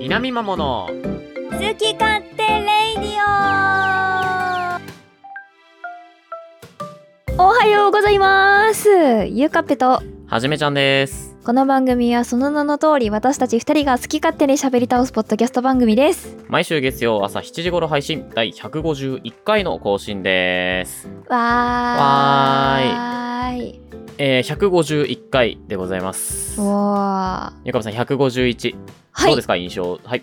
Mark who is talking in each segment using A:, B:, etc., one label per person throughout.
A: 南マモの
B: 好き勝手レイディオ。おはようございます。ゆうかっぺと。
A: はじめちゃんです。
B: この番組はその名の通り私たち二人が好き勝手に喋り倒すポッドキャスト番組です。
A: 毎週月曜朝7時頃配信第151回の更新です。
B: わーい
A: えー、151回でございます。
B: わ
A: ゆかべさん151、
B: はい。
A: どうですか印象？はい。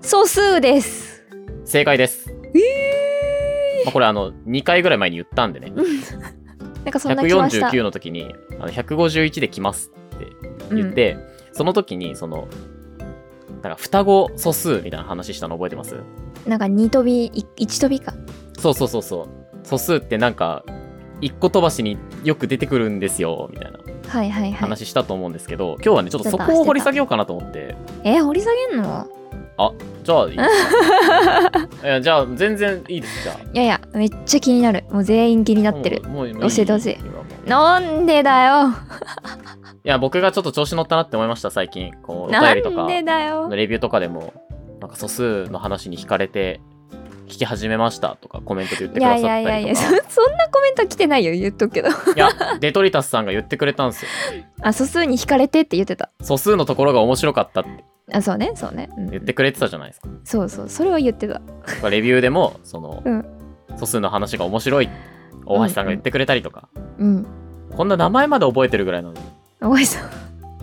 B: 素数です。
A: 正解です。
B: え
A: まあ、これあの2回ぐらい前に言ったんでね。
B: ー、なんかそんな気ました。
A: 149の時にあの151で来ますって言って、その時にそのなんか双子素数みたいな話したの覚えてます？
B: うん、なんか二飛びい一飛びか。
A: そうそうそうそう。素数ってなんか一個飛ばしによく出てくるんですよみたいな。
B: はいはいはい。
A: 話したと思うんですけど、今日はねちょっとそこを掘り下げようかなと思って。
B: え掘り下げんの？
A: じゃあいい。ですかいやじゃあ全然いいですじゃあ。
B: いやいやめっちゃ気になる。もう全員気になってる。
A: もう
B: 教えてほしい。なんでだよ。
A: いや僕がちょっと調子乗ったなって思いました最近。こうお
B: な
A: 便りとか。レビューとかでもなんか素数の話に惹かれて聞き始めましたとかコメントで言ってくだ
B: いやい
A: さったりと
B: やいやいやそ
A: か
B: そんなコメント来てないよ言っとくけど。
A: いやデトリタスさんが言ってくれたんですよ。
B: あ素数に惹かれてって言ってた。
A: 素数のところが面白かったって。
B: あそうねそうね、うん。
A: 言ってくれてたじゃないですか。
B: そうそうそれは言ってた。
A: レビューでもその、
B: うん。
A: 素数の話が面白い。大橋さんが言ってくれたりとか、
B: うん
A: こんな名前まで覚えてるぐらいなのに。
B: おいそう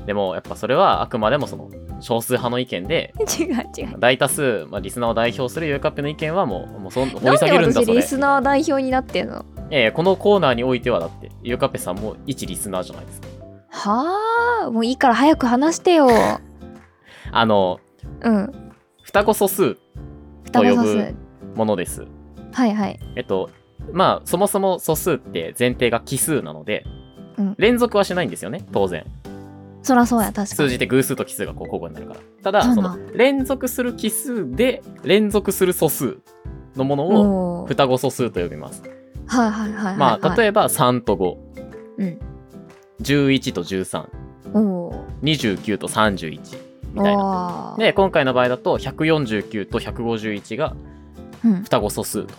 A: でもやっぱそれはあくまでもその少数派の意見で
B: 違う違う。
A: 大多数、まあ、リスナーを代表するゆうかっぺの意見はもうもうそん掘り下げるんだそれ。
B: 私リスナー代表になってんの？
A: いやいやこのコーナーにおいてはだってゆうかっぺさんも一リスナーじゃないですか。
B: はあもういいから早く話してよ。
A: あの
B: うん。
A: 双子素数
B: 双子素数。
A: と呼ぶものです。
B: はいはい。
A: えっとまあそもそも素数って前提が奇数なので、
B: うん。
A: 連続はしないんですよね当然
B: そらそうや確かに。
A: 数字って偶数と奇数がこう交互になるから。ただ
B: そ
A: の連続する奇数で連続する素数のものを双子素数と呼びます。
B: はいはいはいはい
A: まあ例
B: え
A: えば3と
B: うん。
A: 511と13
B: ばおー。
A: 29と31みたいな。で今回の場合だと149と151が
B: うん。
A: 双子素数と。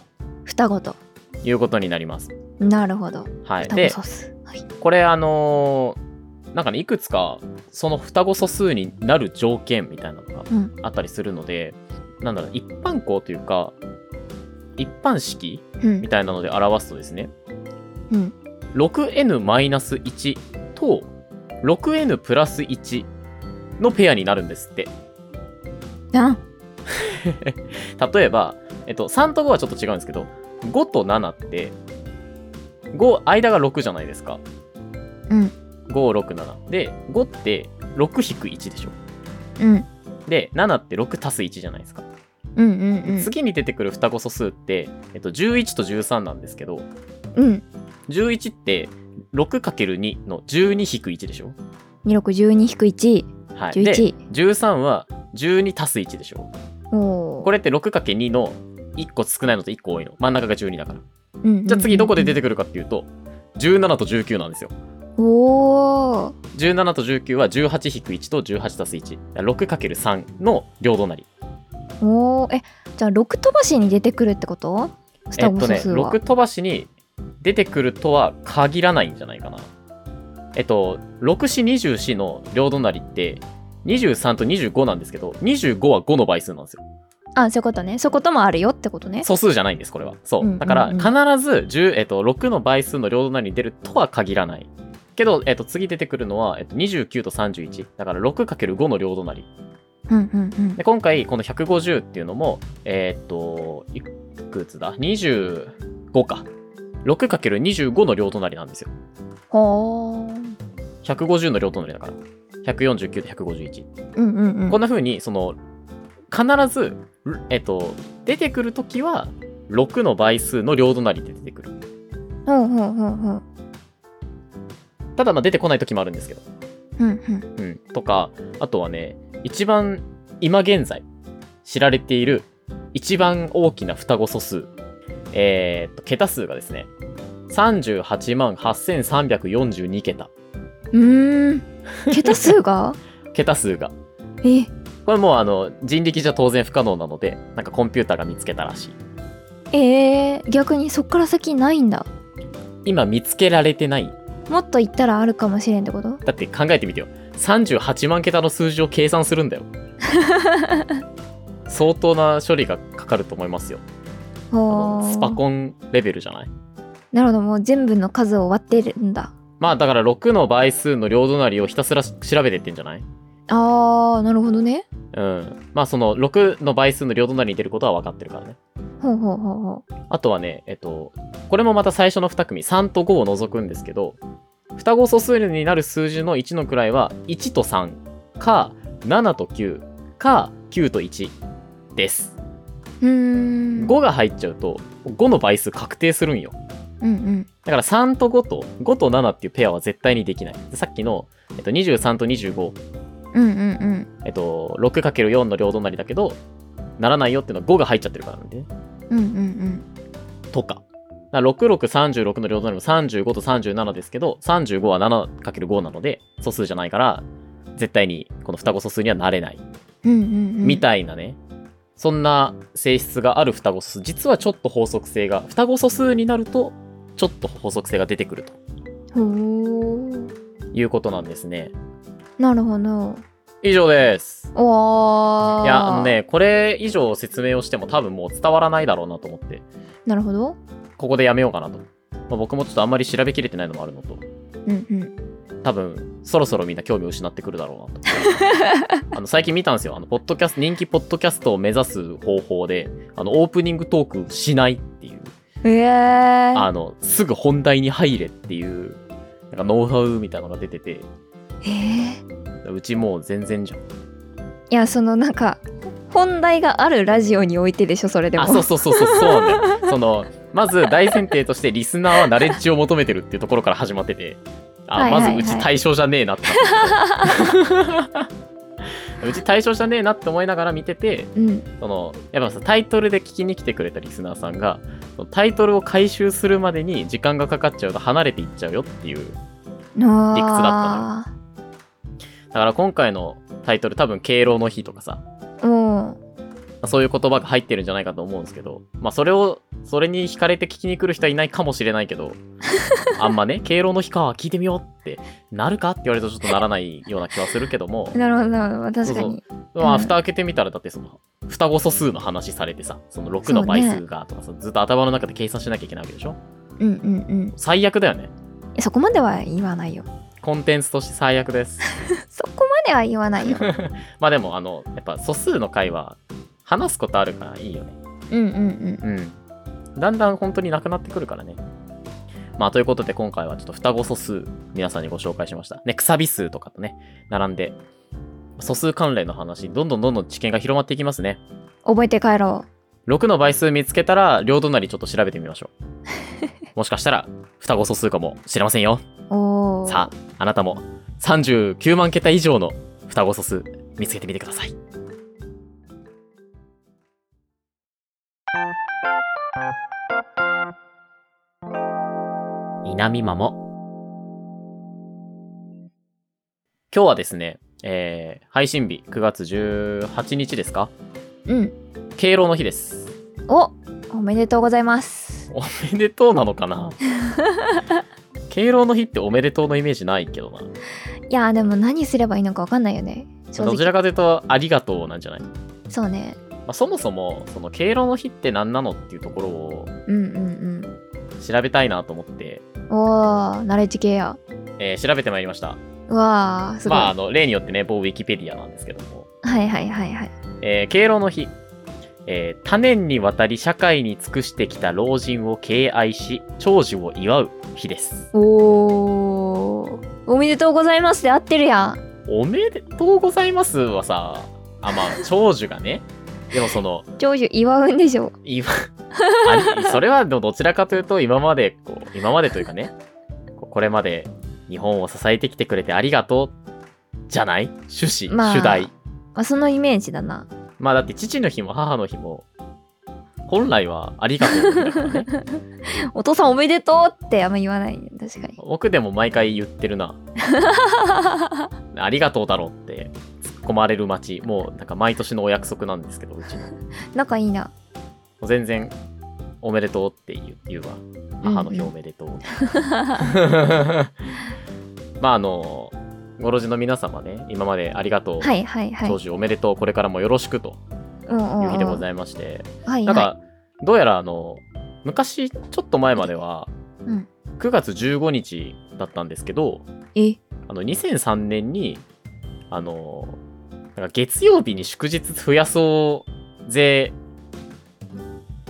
B: 双子と。
A: いうことになります。
B: なるほど。
A: はい。で
B: 素数。はい。
A: これあのーなんかねいくつかその双子素数になる条件みたいなのが
B: うん。
A: あったりするので、なんだろう一般項というか一般式
B: うん。
A: みたいなので表すとですね
B: うん。
A: 6n-1 と 6n プラス1のペアになるんですって。
B: あ
A: 例えば、えっと、3と5はちょっと違うんですけど5と7って5間が6じゃないですか。
B: うん
A: 567で5って6-1でしょ。
B: うん。
A: で7って6足す1じゃないですか、
B: うんうんうん。
A: 次に出てくる双子素数って、えっと、11と13なんですけど
B: うん。
A: 11って 6×2 の12-1でしょ。
B: 2612-1
A: はい、で
B: 11
A: 13は12足す1でしょ。
B: お
A: これって 6×2 の1個少ないのと1個多いの。真ん中が12だから。
B: れ、うんうんうん、
A: じゃあ次どこで出てくるかっていうと17と19なんですよ
B: おー。
A: 17と19は18-1と18足す1 6×3 の両隣。
B: おー。えじゃあ6飛ばしに出てくるってこと？
A: え
B: 双子
A: っとね
B: 素数は、
A: 6飛ばしに出てくるとは限らないんじゃないかな。えっと6-4-24の両隣って23と25なんですけど25は5の倍数なんですよ。
B: あそういうことね。そういうこともあるよってことね。
A: 素数じゃないんですこれは。そう、だから必ず10、えっと、6の倍数の両隣に出るとは限らないけど、えっと、次出てくるのは、えっと、29と31だから 6×5 の両隣。
B: うんうんうん。
A: で今回この150っていうのもえーっといくつだ？25か。6×25 の両隣なんですよ。
B: ほー。
A: 150の両隣だから。149と151、
B: うんうんうん。
A: こんな風にその必ずえっと出てくるときは6の倍数の両隣で出てくる。
B: ほうほうほうほう
A: ただまあ出てこない時もあるんですけど、
B: うんうん。
A: うん、とかあとはね一番今現在知られている一番大きな双子素数えーっと桁数がですね38万8342桁。
B: うーん。桁数が？
A: 桁数が。
B: え。
A: これもうあの人力じゃ当然不可能なので、なんかコンピューターが見つけたらしい。
B: えー、逆にそっから先ないんだ。
A: 今見つけられてない。
B: もっと言ったらあるかもしれんってこと？
A: だって考えてみてよ。38万桁の数字を計算するんだよ。相当な処理がかかると思いますよ。スパコンレベルじゃない？
B: なるほどもう全部の数を割ってるんだ
A: まあだから6の倍数の両隣をひたすら調べてってんじゃない？
B: あーなるほどね
A: うん。まあその6の倍数の両隣に出ることは分かってるからね。
B: ほうほうほうほ
A: あとはね、えっと、これもまた最初の2組、3と5を除くんですけど、双子素数になる数字の1の位は1と3か7と9か9と1です。
B: うん
A: 5が入っちゃうと5の倍数確定するんよ。
B: うんうん
A: だから3と5と5と7っていうペアは絶対にできない。でさっきの、えっと、23と25、
B: うんうんうん
A: えっと、6×4 の両隣だけど、ならないよっていうのは5が入っちゃってるからなんでね。
B: うんうんうん
A: とか。だから6636の両隣も35と37ですけど、35は 7×5 なので、素数じゃないから、絶対にこの双子素数にはなれない。
B: うんうんうん
A: みたいなね。そんな性質がある双子素数。実はちょっと法則性が、双子素数になると、ちょっと法則性が出てくるということなんですね。
B: なるほど。
A: 以上です。
B: おー。
A: いや、あのね、これ以上説明をしても多分もう伝わらないだろうなと思って、
B: なるほど。
A: ここでやめようかなと。まあ、僕もちょっとあんまり調べきれてないのもあるのと、
B: うんうん。
A: 多分そろそろみんな興味を失ってくるだろうなと。あの最近見たんですよ。あのポッドキャスト人気ポッドキャストを目指す方法であのオープニングトークしないっていう。
B: えー、
A: あのすぐ本題に入れっていうなんかノウハウみたいなのが出てて
B: えー、
A: うちもう全然じゃん。
B: いやそのなんか本題があるラジオにおいてでしょそれでも。
A: あそうそうそうそうそうなんだよそのまず大前提としてリスナーはナレッジを求めてるっていうところから始まってて。あ、
B: はいはいはい。
A: まずうち対象じゃねえなって。うち対象じゃねえなって思いながら見てて
B: うん。
A: そのやっぱさタイトルで聞きに来てくれたリスナーさんがタイトルを回収するまでに時間がかかっちゃうと離れていっちゃうよっていう
B: あ
A: 理屈だだから今回のタイトル多分敬老の日とかさ。
B: たの
A: そういう言葉が入ってるんじゃないかと思うんですけど。まあそれをそれに惹かれて聞きに来る人はいないかもしれないけど あんまね敬老の日か聞いてみようってなるかって言われるとちょっとならないような気はするけども。
B: うんなるほどなるほど。確かに。
A: まあ
B: うん。
A: 蓋開けてみたらだってその双子素数の話されてさその6の倍数がとかさ、ずっと頭の中で計算しなきゃいけないわけでしょ？
B: うんうんうん。
A: 最悪だよね。
B: えそこまでは言わないよ
A: コンテンツとして最悪です。
B: そこまでは言わないよ。
A: まあでもあのやっぱ素数の回は話すことあるからいいよね。
B: うんうんうん。
A: うん。だんだん本当になくなってくるからね。まあということで今回はちょっと双子素数皆さんにご紹介しました。ねくさび数とかとね並んで素数関連の話どんどんどんどん知見が広まっていきますね。
B: 覚えて帰ろ
A: 6の倍数見つけたら両隣ちょっと調べてみましょう。もしかしたら双子素数かもしれませんよ。さああなたも39万桁以上の双子素数見つけてみてください。稲見マモ。今日はですね、えー配信日9月18日ですか？
B: うん。
A: 敬老の日です
B: おおめでとうございます。
A: おめでとうなのかな？敬老の日っておめでとうのイメージないけどな。
B: いやでも何すればいいのか分かんないよね。
A: どちらかというとありがとうなんじゃない、ま
B: そうね。
A: あ、そもそもその敬老の日って何なのっていうところを
B: うんうん
A: 調べたいなと思って、
B: うんおーナレッジ系や。
A: えー調べてまいりました。
B: うわーすごい、
A: まああの例によってね某ウィキペディアなんですけども、
B: はいはいはいはい。
A: えー敬老の日、えー多年にわたり社会に尽くしてきた老人を敬愛し長寿を祝う日です。
B: おー。おめでとうございますって合ってるやん。
A: おめでとうございますはさあまあ長寿がね。でもその
B: 長寿祝うんでしょ。
A: 今あそれはどちらかというと今までこう今までというかねここれまで日本を支えてきてくれてありがとうじゃない？趣旨、
B: まあ
A: 主題。
B: まあそのイメージだな
A: まあだって父の日も母の日も本来はありがとうの日だからね
B: お父さんおめでとうってあんま言わない確かに
A: 僕でも毎回言ってるな。ありがとうだろって突っ込まれる街。もうなんか毎年のお約束なんですけど、うちの。も
B: 仲いいな
A: う全然おめでとうって言う言うわ。母の日おめでとう。まああの、ご老人の皆様ね、今までありがとう。
B: はいはいはい。
A: 当時おめでとう、これからもよろしくと
B: うんうん
A: いう日でご
B: い
A: ざいまして、
B: はい
A: なんか、どうやらあの、昔、ちょっと前までは、
B: うん。
A: 9月15日だったんですけど、
B: え？
A: あの、2003年に、あの、なんか月曜日に祝日増やそうぜ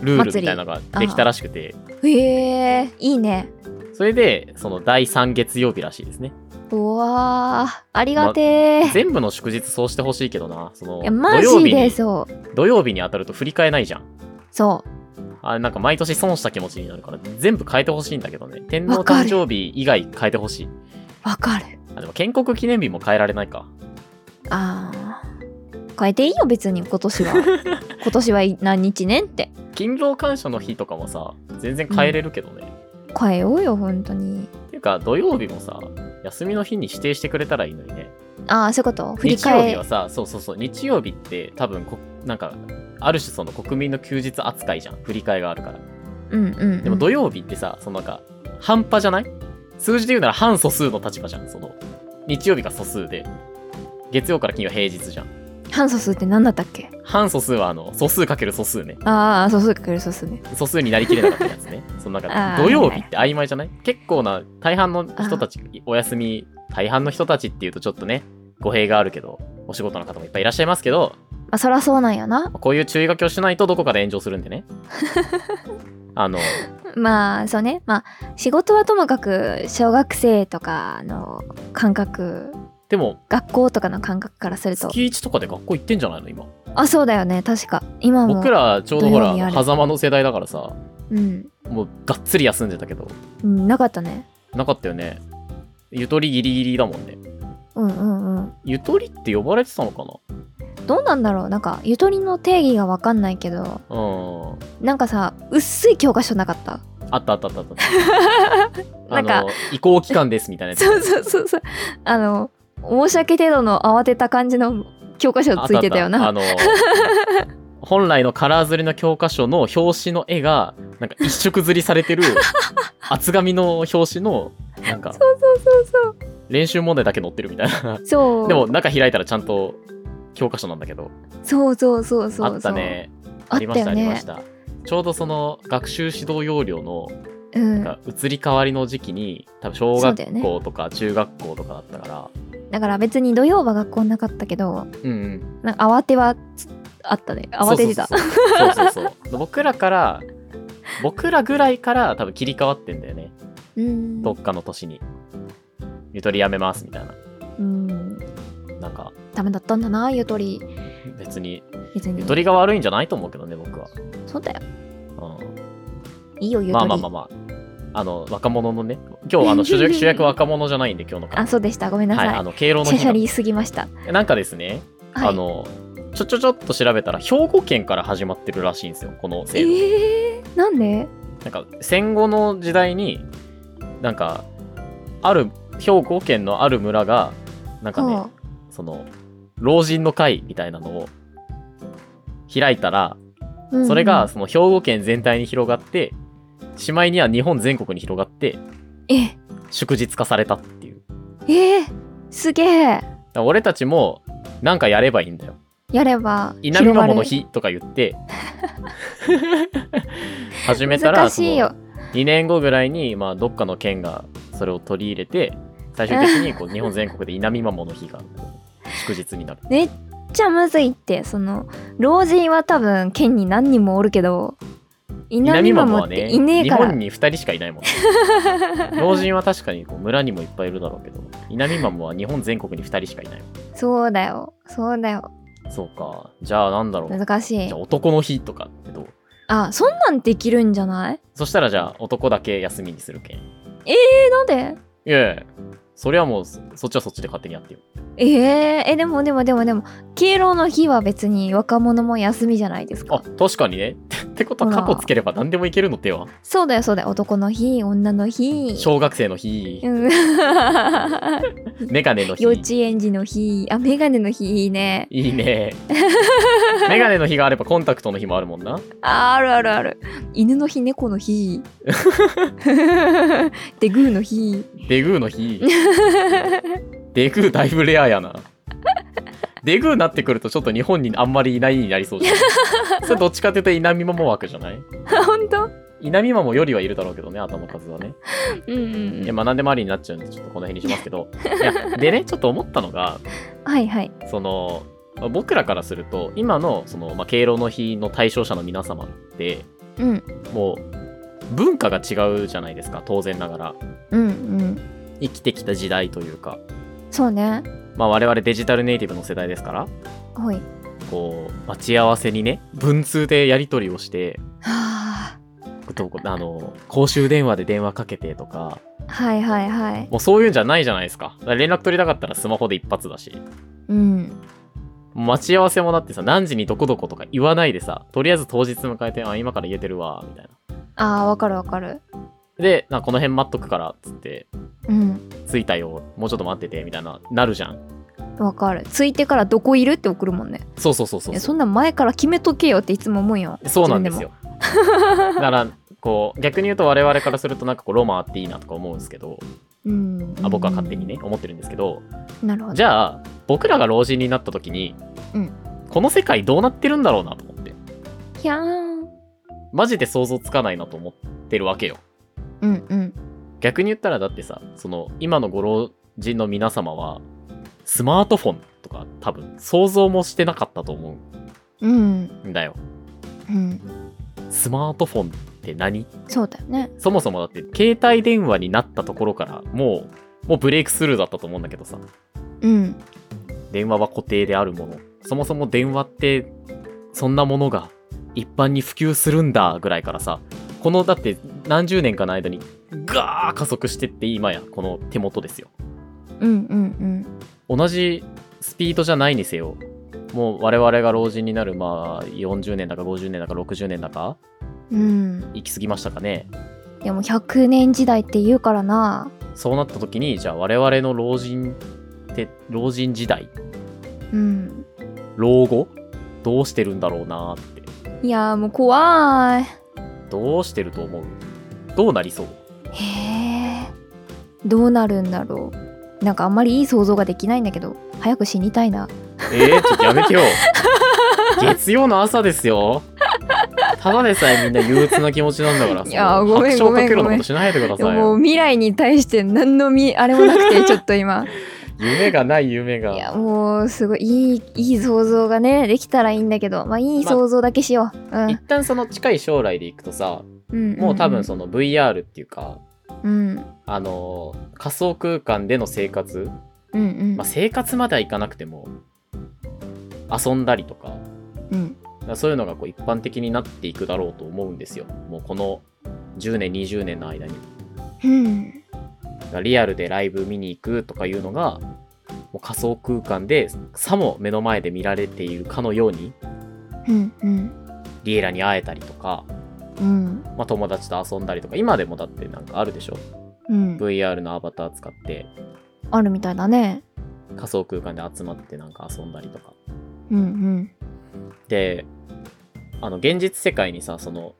A: ルールみたいなのができたらしくて、
B: へえいいね。
A: それで、その第3月曜日らしいですね。
B: うわー。ありがてー、
A: 全部の祝日そうしてほしいけどな、その、
B: いやマジでそう。
A: 土曜日に当たると振り替えないじゃん。
B: そう。
A: あれなんか毎年損した気持ちになるから全部変えてほしいんだけどね。天皇誕生日以外変えてほしい。
B: わかる。
A: あでも建国記念日も変えられないか。
B: あー。変えていいよ別に。今年は。今年は何日ねって。
A: 勤労感謝の日とかもさ全然変えれるけどね、
B: 変えようよ本当に
A: か土曜日もさ休みの日に指定してくれたらいいのにね。
B: ああそういうこと？振り
A: 日曜日はさそうそうそう。日曜日って多分こなんかある種その国民の休日扱いじゃん。振り替えがあるから。
B: うんうん、うん、
A: でも土曜日ってさそのなんか半端じゃない？数字で言うなら半素数の立場じゃん。その日曜日が素数で月曜から金曜平日じゃん
B: 反素数って何だったっけ？
A: 半素数はあの素数かける素数ね。
B: ああ素数かける素数ね。
A: 素数になりきれなかったやつね。そのなん
B: あー
A: か土曜日って曖昧じゃない？結構な大半の人たちお休み大半の人たちっていうとちょっとね語弊があるけどお仕事の方もいっぱいいらっしゃいますけど
B: まあそらそうなんやな。
A: こういう注意書きをしないとどこかで炎上するんでね。あの
B: まあそうね。まあ仕事はともかく小学生とかの感覚
A: でも
B: 学校とかの感覚からすると。
A: 月1とかで学校行ってんじゃないの今？
B: あそうだよね確か。今も
A: 僕らちょうどほら狭間の世代だからさ
B: うん、
A: もうがっつり休んでたけど。
B: うん、なかったね。
A: なかったよね。ゆとりギリギリだもんね。
B: うんうんうん。
A: ゆとりって呼ばれてたのか
B: どうなんだろう。なんかゆとりの定義がわかんないけど。
A: なうん。
B: なんかさ薄い教科書なかった？
A: あったあったあったあった。
B: なんか。
A: 移行期間ですみたいな。
B: そうそうそうそう。あの申し訳程度の慌てた感じの教科書ついてたよな
A: あ 本来のカラー刷りの教科書の表紙の絵がなんか一色刷りされてる厚紙の表紙のなんか
B: そうそうそう
A: 練習問題だけ載ってるみたいな。
B: そう
A: でも中開いたらちゃんと教科書なんだけど。
B: そうそうそうそうそう
A: あったね。
B: あ
A: ありました、ありました。ちょうどその学習指導要領の
B: うん
A: なんか移り変わりの時期に多分小学校とか中学校とかだったから。
B: だから別に土曜は学校なかったけど
A: うんうん。
B: なんか慌てはつあったね。慌ててた。
A: そうそうそう 僕らから僕らぐらいから多分切り替わってんだよね。
B: うん。
A: どっかの年に。ゆとりやめますみたいな。
B: うん。
A: なんか。
B: ダメだったんだなゆとり。
A: 別に。
B: 別に。
A: ゆとりが悪いんじゃないと思うけどね僕は、
B: そうだよ。
A: う
B: いいよゆ
A: ん、
B: とり。
A: まあまあまあまああの若者のね今日あの主役主役若者じゃないんで今日の回
B: あそうでした。ごめんなさい、
A: はいあの敬老の日の。
B: すぎました。
A: なんかですね、
B: はい。
A: あのちょちょちょっと調べたら兵庫県から始まってるらしいんですよこの制度、
B: えー、なんで？
A: なんか戦後の時代になんかある兵庫県のある村がなんかね、
B: は
A: その老人の会みたいなのを開いたら
B: あうん。
A: それがその兵庫県全体に広がってしまいには日本全国に広がって
B: え。
A: 祝日化されたっていう。
B: えー、すげえ。
A: 俺たちもなんかやればいいんだよ。
B: やれば
A: 稲見マモの
B: 広
A: 日とか言って。始めたら
B: 難しいよ。
A: 2年後ぐらいに、まあ、どっかの県がそれを取り入れて最終的にこう 日本全国で稲見マモの日が祝日になる。
B: めっちゃむずいってその老人は多分県に何人もおるけど稲
A: 稲
B: 見マモっ
A: 見マモはね
B: ていねえ
A: 日
B: から。
A: 本に2人しかいないもんね。老人は確かにこう村にもいっぱいいるだろうけど稲見マモは日本全国に2人しかいないもん。
B: そうだよ。そうだよ。
A: そうか。じゃあなんだろう。
B: 難しい。
A: じゃあ男の日とかってどう？
B: あそんなんできるんじゃない？
A: そしたらじゃあ男だけ休みにするけん。い
B: えなんで？
A: やいやそれはもうそそっちはそっちで勝手にやってよ。
B: えー、えでもでもでもでも敬老の日は別に若者も休みじゃないです
A: あ
B: か
A: 確かにねってことは過去つければ何でもいけるの手は
B: そうだよそうだよ。男の日女の日。
A: 小学生の日。
B: うん。
A: メガネの日。
B: 幼稚園児の日。あメガネの日いいね。
A: いいね。メガネの日があればコンタクトの日もあるもんな。
B: ああるあるある。犬の日猫の日。でグーの日。
A: デグーの日。デグーだいぶレアやなデグーなってくるとちょっと日本にあんまりいないになりそうじゃん それどっちかっていうと稲見マモ枠じゃない？
B: 本当？
A: 稲見マモよりはいるだろうけどね頭の数はね。
B: うんうん
A: いやまあ何でもありになっちゃうんでちょっとこの辺にしますけど。いやでねちょっと思ったのが
B: はいはい。
A: その僕らからすると今のその、まあ、敬老の日の対象者の皆様って
B: うん。
A: もう文化が違うじゃないですか当然ながら。
B: うんうん。
A: 生きてきた時代というか、
B: そうね
A: まあ、我々デジタルネイティブの世代ですから
B: ほい。
A: こう待ち合わせにね文通でやり取りをして
B: は
A: ことあの公衆電話で電話かけてとか
B: あはいはいはい。
A: もうそういうんじゃないじゃないですか。連絡取りたかったらスマホで一発だし。
B: うん。
A: 待ち合わせもだってさ何時にどこどことか言わないでさとりあえず当日迎えてあ今から言えてるわみたいな。
B: あーわかるわかる。
A: でなこの辺待っとくからっつって。
B: うん
A: 着いたよ。もうちょっと待っててみたいななるじゃん。
B: わかる。ついてからどこいるって送るもんね。
A: そうそうそうそう
B: そんなん前から決めとけよっていつも思うよ。
A: そうなんですよ。だからこう逆に言うと我々からするとなんかこうロマンあっていいなとか思うんですけど。
B: うん。
A: あ僕は勝手にね思ってるんですけど。
B: なるほど。
A: じゃあ僕らが老人になった時に、
B: うん。
A: この世界どうなってるんだろうなと思って。
B: ひゃーん。
A: マジで想像つかないなと思ってるわけよ。
B: うんうん
A: 逆に言ったらだってさその今のご老人の皆様はスマートフォンとか多分想像もしてなかったと思
B: うん
A: うん。だよ。
B: うん。
A: スマートフォンって何？
B: そうだよね。
A: そもそもだって携帯電話になったところからもうもうブレイクスルーだったと思うんだけどさ。
B: うん。
A: 電話は固定であるもの。そもそも電話ってそんなものが一般に普及するんだぐらいからさ。このだって何十年かの間にガー加速してって今やこの手元ですよ。
B: うんうん
A: 同じスピードじゃないにせよもう我々が老人になるまあ40年だか50年だか60年だか
B: うん。うん
A: 行き過ぎましたかね。
B: でも100年時代って言うからな。
A: そうなった時にじゃあ我々の老人って老人時代
B: うん。
A: 老後どうしてるんだろうなって。
B: いやーもう怖い。
A: どうしてると思う？どうなりそう？
B: へえどうなるんだろう。なんかあんまりいい想像ができないんだけど早く死にたいな。
A: えー、ちょっとやめてよ。月曜の朝ですよ。ただでさえみんな憂鬱な気持ちなんだからさ。
B: いやごめんごめんごめん。
A: しないでくださいよ。
B: もう未来に対して何のみあれもなくて ちょっと今。
A: 夢がない夢が。
B: いやもうすごいいいいい想像がねできたらいいんだけどまあいい想像だけしよう、うん。
A: 一旦その近い将来でいくとさ
B: うん
A: もう多分その VR っていうか、
B: うん。
A: あのー仮想空間での生活、
B: うんうん。
A: まあ、生活まではいかなくても遊んだりとか。
B: うん。
A: そういうのがこう一般的になっていくだろうと思うんですよ。もうこの10年20年の間に。
B: うん。
A: リアルでライブ見に行くとかいうのがもう仮想空間でさも目の前で見られているかのように
B: うんうん。
A: リエラに会えたりとか、
B: うん。
A: まあ、友達と遊んだりとか今でもだってなんかあるでしょ？
B: うん。
A: VR のアバター使って
B: あるみたいだね。
A: 仮想空間で集まってなんか遊んだりとか。
B: うんうん。
A: であの現実世界にさその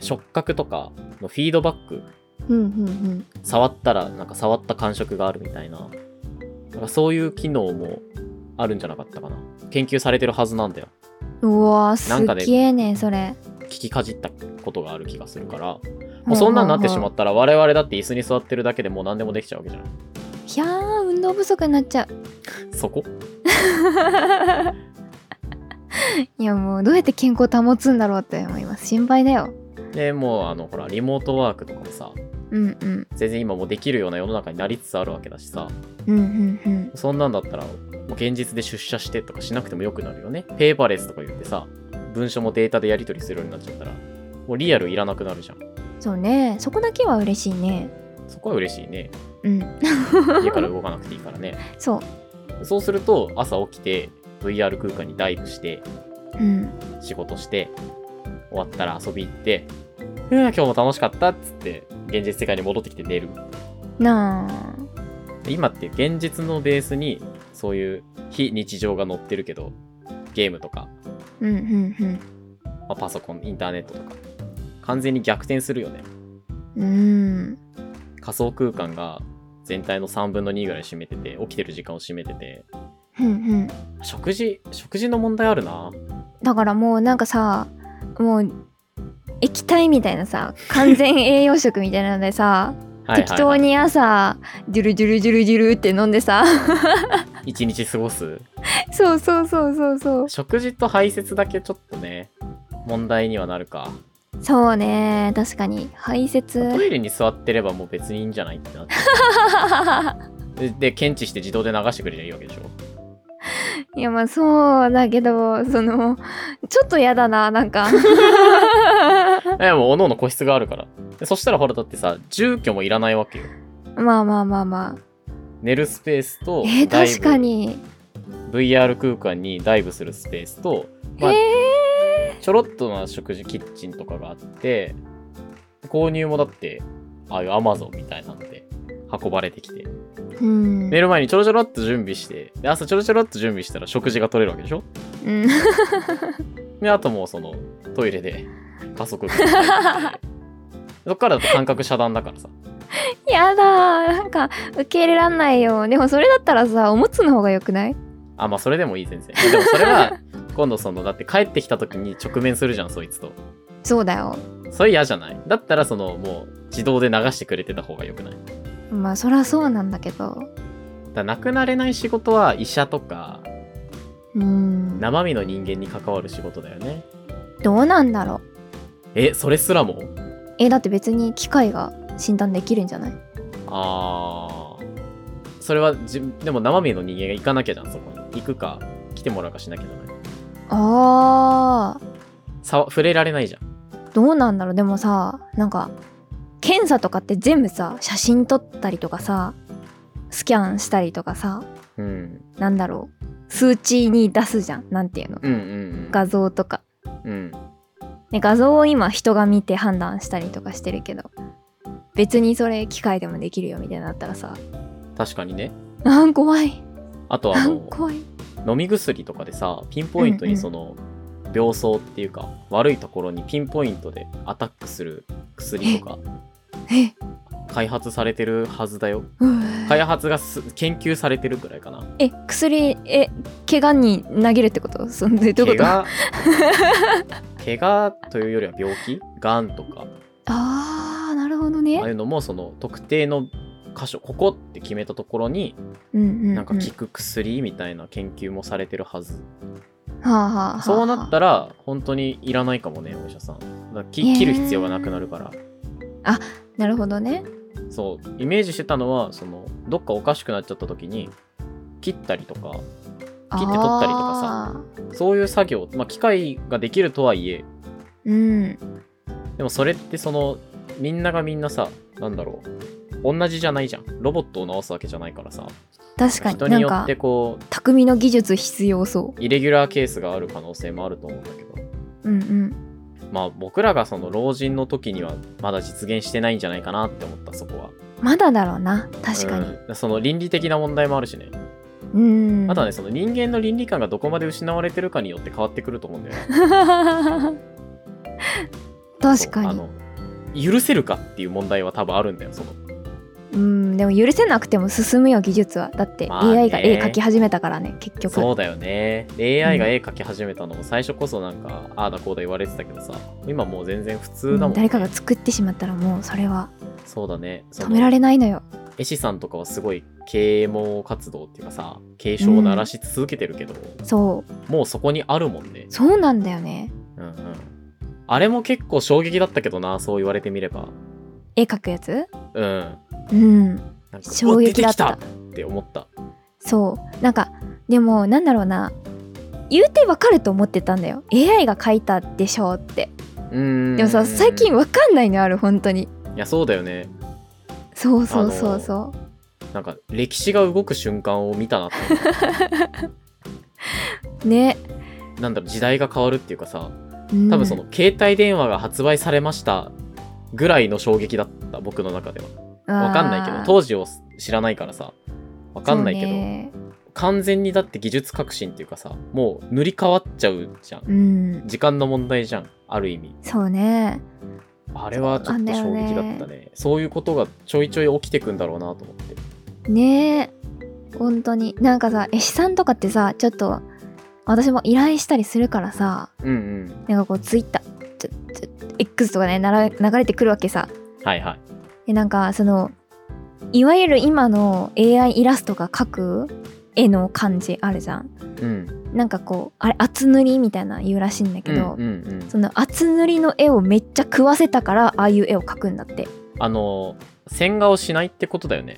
A: 触覚とかのフィードバック
B: うんうん
A: 触ったらなんか触った感触があるみたいな。なんかそういう機能もあるんじゃなかったかな。研究されてるはずなんだよ。
B: うんうわーす
A: なんかね
B: っげえねそれ
A: 聞きかじったことがある気がするからもうそんなんなってしまったら我々だって椅子に座ってるだけでもう何でもできちゃうわけじゃん
B: ひゃー運動不足になっちゃう。
A: そこ？
B: いやもうどうやって健康保つんだろうって思います。心配だよ。
A: でもうあのほらリモートワークとかもさ
B: うんうん。
A: 全然今もうできるような世の中になりつつあるわけだしさ。
B: うんうんうん。
A: そんなんだったらもう現実で出社してとかしなくてもよくなるよね。ペーパーレスとか言ってさ文書もデータでやり取りするようになっちゃったらもうリアルいらなくなるじゃん。
B: そうね。そこだけは嬉しいね。
A: そこは嬉しいね。
B: うん。
A: 家から動かなくていいからね。
B: そう。
A: そうすると朝起きて VR 空間にダイブして
B: うん。
A: 仕事して終わったら遊び行って「うん今日も楽しかった」っつって現実世界に戻ってきて寝る。
B: なあ。
A: 今って現実のベースにそういう非日常が載ってるけどゲームとか、
B: うんうん
A: まあ、パソコンインターネットとか。完全に逆転するよね。
B: うん。うん
A: 仮想空間が全体の3分の2ぐらい占めてて起きてる時間を占めてて。
B: うんうん。
A: 食事食事の問題あるな。
B: だからもうなんかさもう液体みたいなさ完全栄養食みたいなのでさ
A: はい
B: 適当に朝ジュルジュルジュルジュルって飲んでさ。
A: 一日過ごす？
B: そうそうそうそうそう。
A: 食事と排泄だけちょっとね問題にはなるか。
B: そうね確かに。排
A: ト
B: 泄
A: イレに座ってればもう別にいいんじゃないってなって。でで検知して自動で流してくれりゃいいわけでしょ？
B: いやまあそうだけどそのちょっとやだななんか
A: えもう各々個室があるから。でそしたらほらだってさ住居もいらないわけよ。
B: まあまあまあまあ。
A: 寝るスペースと
B: えー、確かに。
A: VR 空間にダイブするスペースと、まあ、
B: え
A: ちょろっとな食事キッチンとかがあって購入もだってああいうアマゾンみたいなので運ばれてきて。
B: ー、うん。
A: 寝る前にちょろちょろっと準備してで朝ちょろちょろっと準備したら食事が取れるわけでしょ？
B: うん。
A: であともうそのトイレで加速空間に入ってそっからだと感覚遮断だからさ。
B: やだなんか受け入れらんないよ。でもそれだったらさおむつの方がよくない？
A: あまあそれでもいい全然。でもそれは今度そのだって帰ってきた時に直面するじゃんそいつと。
B: そうだよ。
A: それ嫌じゃない？だったらそのもう自動で流してくれてた方がよくない？
B: まあそりゃそうなんだけど。
A: だなくなれない仕事は医者とか
B: うん。
A: 生身の人間に関わる仕事だよね。
B: どうなんだろう
A: えそれすらも？
B: えだって別に機械が診断できるんじゃない？
A: あー。それはじでも生身の人間が行かなきゃじゃんそこに。行くか来てもらうかしなきゃじゃない？
B: あ
A: さ触れられないじゃん。
B: ーどうなんだろう？でもさなんか検査とかって全部さ写真撮ったりとかさスキャンしたりとかさ
A: うん。
B: なんだろう？数値に出すじゃんなんていうの？
A: うんうん
B: 画像とか。
A: うんうん
B: ね、画像を今人が見て判断したりとかしてるけど別にそれ機械でもできるよみたいになったらさ。
A: 確かにね。
B: あー怖い。あ
A: とあの
B: 怖い。
A: 飲み薬とかでさピンポイントにその病巣っていうか悪いところにピンポイントでアタックする薬とか
B: え。
A: 開発されてるはずだよ。開発がす研究されてるぐらいかな。
B: え薬え怪我に投げるってこと？そんでどういう
A: 怪
B: こと？
A: 我？怪我というよりは病気？がんとか。
B: あーなるほど
A: ああい
B: ね
A: うのもその特定の箇所ここって決めたところに
B: うんうん、うん、
A: なんか効く薬みたいな研究もされてるはず、
B: はあはあはあ
A: そうなったら本当にいらないかもねお医者さん。だ切る必要がなくなるから。
B: なるほどね。
A: そう。イメージしてたのはそのどっかおかしくなっちゃった時に切ったりとか切って取ったりとかさ。そういう作業、まあ、機械ができるとはいえ。
B: うん。
A: でもそれってそのみんながみんなさなんだろう。同じじゃないじゃん。ロボットを直すわけじゃないからさ。
B: 確かに。
A: 人によってこう
B: 匠の技術必要そ
A: イレギュラーケースがある可能性もあると思うんだけど。
B: ううんうん。
A: まあ僕らがその老人の時にはまだ実現してないんじゃないかなって思ったそこは。
B: まだだろうな。確かに。
A: うん。その倫理的な問題もあるしね、
B: うん。
A: あとはねその人間の倫理観がどこまで失われてるかによって変わってくると思うんだよね。
B: 確かに。
A: あの許せるかっていう問題は多分あるんだよその。
B: うんでも許せなくても進むよ技術は。だって
A: まあね。
B: AI が絵描き始めたからね結局。
A: そうだよね。AI が絵描き始めたのも最初こそなんか、ああだこうだ言われてたけどさ今もう全然普通だもん、
B: うん誰かが作ってしまったらもうそれは。
A: そうだね。
B: 止められないのよ
A: 絵師さんとかはすごい啓蒙活動っていうかさ警鐘を鳴らし続けてるけど、
B: そう。
A: もうそこにあるもんね。
B: そうなんだよね。
A: うんうん。あれも結構衝撃だったけどなそう言われてみれば。
B: 絵描くやつ？
A: うん。
B: うん。
A: なんか
B: 衝撃だった
A: って思った。
B: そう。なんかでもなんだろうな。言うてわかると思ってたんだよ。AI が描いたでしょうって。
A: うーん
B: でもさ最近わかんないのある本当に。
A: いやそうだよね
B: そうそうそうそ
A: なんか歴史が動く瞬間を見たなって思っ
B: う ね。
A: たなんだろう時代が変わるっていうかさ
B: うん。
A: 多分その携帯電話が発売されましたぐらいの衝撃だった僕の中では。わかんないけど当時を知らないからさ。わかんないけど、
B: ど
A: 完全にだって技術革新っていうかさもう塗り替わっちゃうじゃん。
B: うん。
A: 時間の問題じゃんある意味。
B: そうね
A: あれはちょっと衝撃だったね。そういうことがちょいちょい起きてくんだろうなと思って。
B: ねえ本当に。なんかさ絵師さんとかってさちょっと私も依頼したりするからさ
A: うんうん。
B: なんかこうツイッターちょちょ X とかねなら流れてくるわけさ。
A: はいはい。
B: でなんかそのいわゆる今の AI イラストが描く絵の感じあるじゃん。
A: うん
B: なんかこうあれ厚塗りみたいな言うらしいんだけど、
A: うんうんうん。
B: その厚塗りの絵をめっちゃ食わせたからああいう絵を描くんだって。
A: あの線画をしないってことだよね。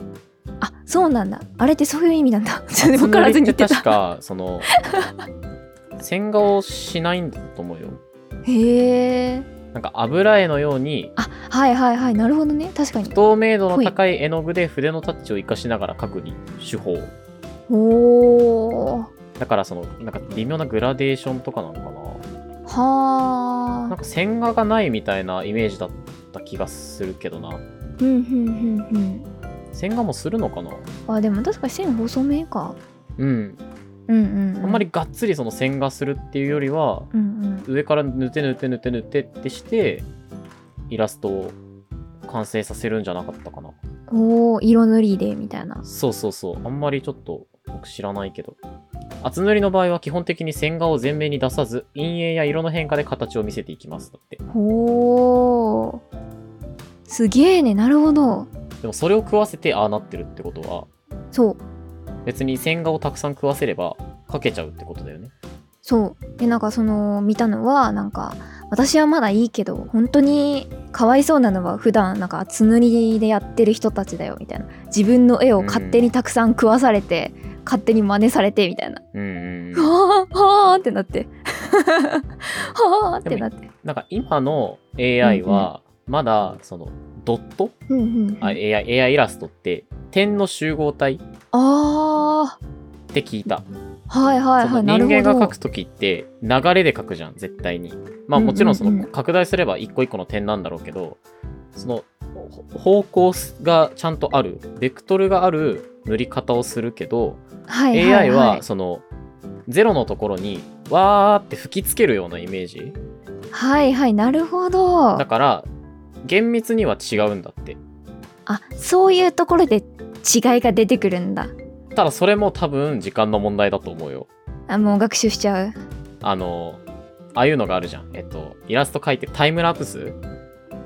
B: あそうなんだ。あれってそういう意味なんだ。分からずに言ってた。
A: 確かその線画をしないんだと思うよ。
B: へえ。
A: なんか油絵のように
B: あはいはいはい。なるほどね。確かに。
A: 透明度の高い絵の具で筆のタッチを生かしながら描く手法
B: おー。
A: だからそのなんか微妙なグラデーションとかなのかな。
B: はあ
A: なんか線画がないみたいなイメージだった気がするけどな。
B: うんうんうん
A: 線画もするのかな？
B: うんあでも確かに線細めか。
A: うん。
B: うんうん、うん、
A: あんまりがっつりその線画するっていうよりは
B: うん
A: 上から塗って塗って塗って塗ってってしてイラストを完成させるんじゃなかったかな。
B: うんおー色塗りでみたいな。
A: そうそうそう。あんまりちょっと僕知らないけど。厚塗りの場合は基本的に線画を前面に出さず陰影や色の変化で形を見せていきますだって。
B: ほーすげえね。なるほど。
A: でもそれを食わせてああなってるってことは
B: そう。
A: 別に線画をたくさん食わせれば描けちゃうってことだよね
B: そうでなんかその見たのはなんか私はまだいいけど本当にかわいそうなのは普段なんか厚塗りでやってる人たちだよみたいな。自分の絵を勝手にたくさん食わされて、勝手に真似されてみたいな。
A: うんうんうん。
B: はあはあってなって。はあってなって。
A: なんか今の AI はまだそのドット、
B: うんうんうん。
A: あ AI, AI イラストって点の集合体？っ
B: あ
A: て聞いた、
B: ーはいはいはいなるほど。
A: 人間が描く時って流れで描くじゃん絶対に。まあもちろんその拡大すれば一個一個の点なんだろうけどそのほ方向がちゃんとあるベクトルがある塗り方をするけど、
B: はいはい、はい、
A: AI はそのゼロのところにわーって吹きつけるようなイメージ。
B: はいはいなるほど。
A: だから厳密には違うんだって。
B: あそういうところで違いが出てくるんだ
A: ただそれも多分時間の問題だと思うよ。
B: あもう学習しちゃう？
A: あのああいうのがあるじゃん。えっとイラスト描いてタイムラプス？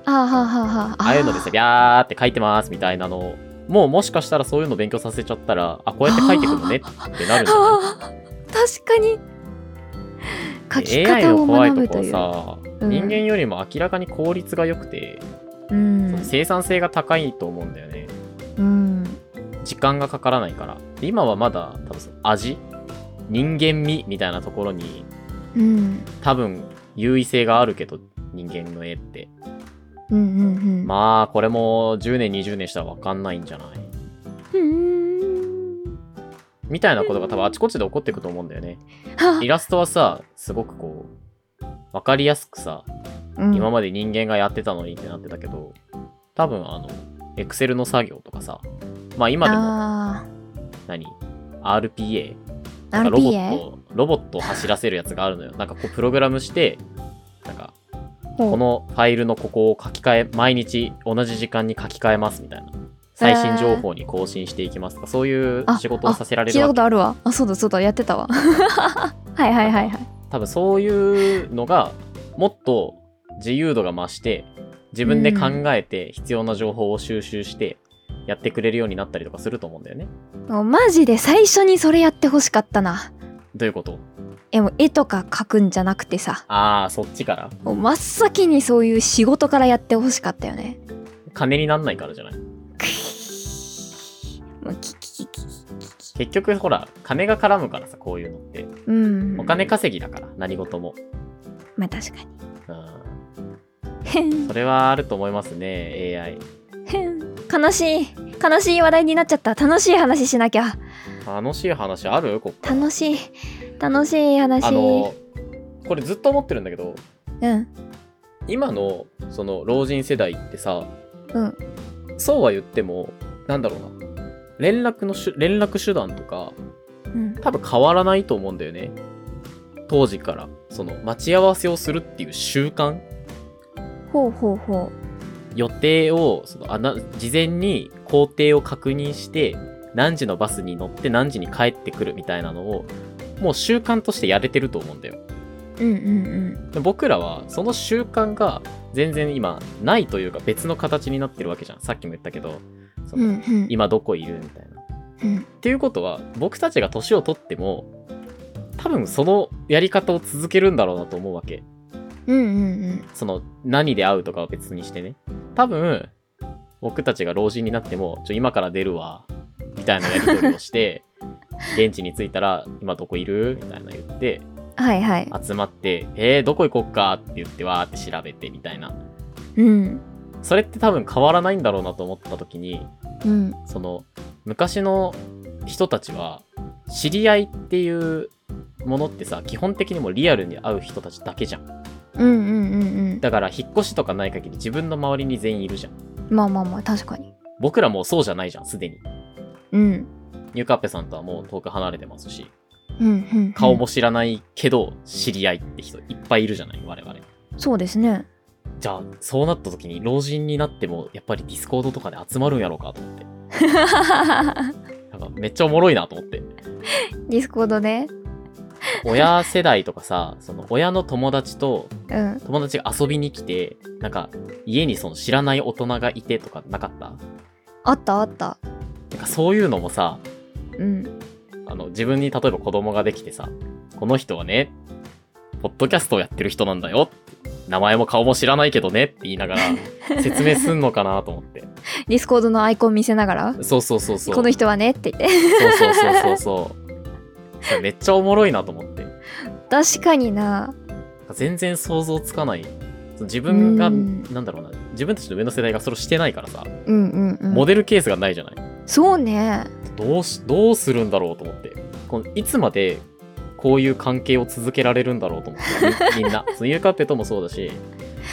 B: あーはあはあはあ
A: ああいうのでさビャーって描いてますみたいなのをもうもしかしたらそういうの勉強させちゃったらあこうやって描いてくのねってなるんじゃな
B: 確かに。書き
A: で AI
B: 方を
A: の怖いとこ
B: 学ぶという
A: さ、
B: うん。
A: 人間よりも明らかに効率が良くて、
B: うん。
A: 生産性が高いと思うんだよね。
B: うん
A: 時間がかからないから。で今はまだ多分味人間味みたいなところに
B: うん。
A: 多分優位性があるけど人間の絵って。
B: うんうんうん。
A: まあこれも10年20年したら分かんないんじゃない？
B: うん
A: みたいなことが多分あちこちで起こっていくと思うんだよね。
B: は
A: イラストはさすごくこう分かりやすくさ
B: うん。
A: 今まで人間がやってたのにってなってたけど多分あのエクセルの作業とかさまあ今でも
B: あ
A: 何？RPA
B: ー
A: なんかロボッ
B: RPA
A: トロボットを走らせるやつがあるのよ。なんかこうプログラムしてなんかこのファイルのここを書き換え毎日同じ時間に書き換えますみたいな。最新情報に更新していきますとかそういう
B: あ
A: 仕事をさせられ
B: 聞いた
A: るわけ
B: ことあるわ。あそうだそうだやってたわ。はいはいはいはい。
A: 多分そういうのがもっと自由度が増して自分で考えて必要な情報を収集してやってくれるようになったりとかすると思うんだよね。
B: マジで最初にそれやってほしかったな。
A: どういうこと？
B: えもう絵とか描くんじゃなくてさ。
A: ああそっちから。
B: もう真っ先にそういう仕事からやってほしかったよね。
A: 金になんないからじゃない？
B: もうキキキキ。
A: 結局ほら金が絡むからさこういうのって。
B: うん。
A: お金稼ぎだから何事も、
B: まあ確かに。
A: うん それはあると思いますね AI
B: 悲しい。悲しい話題になっちゃった。楽しい話しなきゃ。
A: 楽しい話ある？こ
B: 楽しい。楽しい話。
A: あのこれずっと思ってるんだけど
B: うん。
A: 今のその老人世代ってさ
B: うん。
A: そうは言ってもなんだろうな。連絡の連絡手段とか
B: うん。
A: 多分変わらないと思うんだよね。当時からその待ち合わせをするっていう習慣
B: ほうほうほ
A: 予定をそのあな事前に工程を確認して何時のバスに乗って何時に帰ってくるみたいなのをもう習慣としてやれてると思うんだよ。
B: ううんうん。
A: で僕らはその習慣が全然今ないというか別の形になってるわけじゃん。さっきも言ったけどそ
B: うんう
A: の、
B: んうん。
A: 今どこいるみたいな。
B: うん。
A: っていうことは僕たちが年を取っても多分そのやり方を続けるんだろうなと思うわけ
B: うんうん
A: その何で会うとかは別にしてね。多分僕たちが老人になってもちょ今から出るわみたいなやり取りをして 現地に着いたら今どこいる？みたいな言って
B: はいはい。
A: 集まってえー、どこ行こっかって言ってわーって調べてみたいな。
B: うん。
A: それって多分変わらないんだろうなと思った時に
B: うん。
A: その昔の人たちは知り合いっていうものってさ基本的にもうリアルに会う人たちだけじゃん
B: うんうんうんうん。
A: だから引っ越しとかない限り自分の周りに全員いるじゃん。
B: まあまあまあ確かに。
A: 僕らもうそうじゃないじゃんすでに。
B: うん。
A: ニューカッペさんとはもう遠く離れてますし
B: うんうんうん。
A: 顔も知らないけど知り合いって人いっぱいいるじゃない我々。
B: そうですね。
A: じゃあそうなった時に老人になってもやっぱりディスコードとかで集まるんやろうかと思って。なんかめっちゃおもろいなと思って。
B: ディスコードで
A: 親世代とかさその親の友達と
B: うん。
A: 友達が遊びに来てなんか家にその知らない大人がいてとかなかった？
B: あったあった。
A: なんかそういうのもさ
B: うん。
A: あの自分に例えば子供ができてさこの人はねポッドキャストをやってる人なんだよ。名前も顔も知らないけどねって言いながら 説明すんのかなと思って。
B: ディスコードのアイコン見せながら
A: そうそうそうそう。
B: この人はねって言って。
A: そうそうそうそうそうそれめっちゃおもろいなと思って。
B: 確かにな。
A: 全然想像つかない。自分が
B: うん。
A: なんだろうな。自分たちの上の世代がそれをしてないからさ、
B: うんうんうん。
A: モデルケースがないじゃない。
B: そうね。
A: どうしどうするんだろうと思って。このいつまでこういう関係を続けられるんだろうと思って。み みんな。そのユーカッペともそうだし。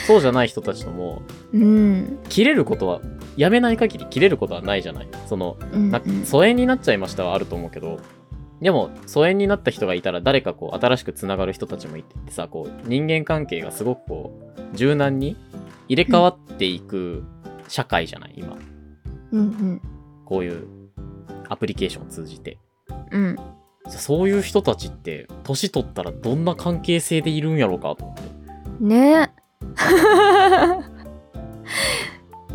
A: そうじゃない人たちとも
B: うん。
A: 切れることはやめない限り切れることはないじゃない。その
B: うん。
A: な疎遠になっちゃいましたはあると思うけどでも疎遠になった人がいたら誰かこう新しくつながる人たちもいてってさこう人間関係がすごくこう柔軟に入れ替わっていく社会じゃない今。
B: うん
A: こういうアプリケーションを通じて。
B: うんうん
A: そういう人たちって年取ったらどんな関係性でいるんやろうかと思って。
B: ね。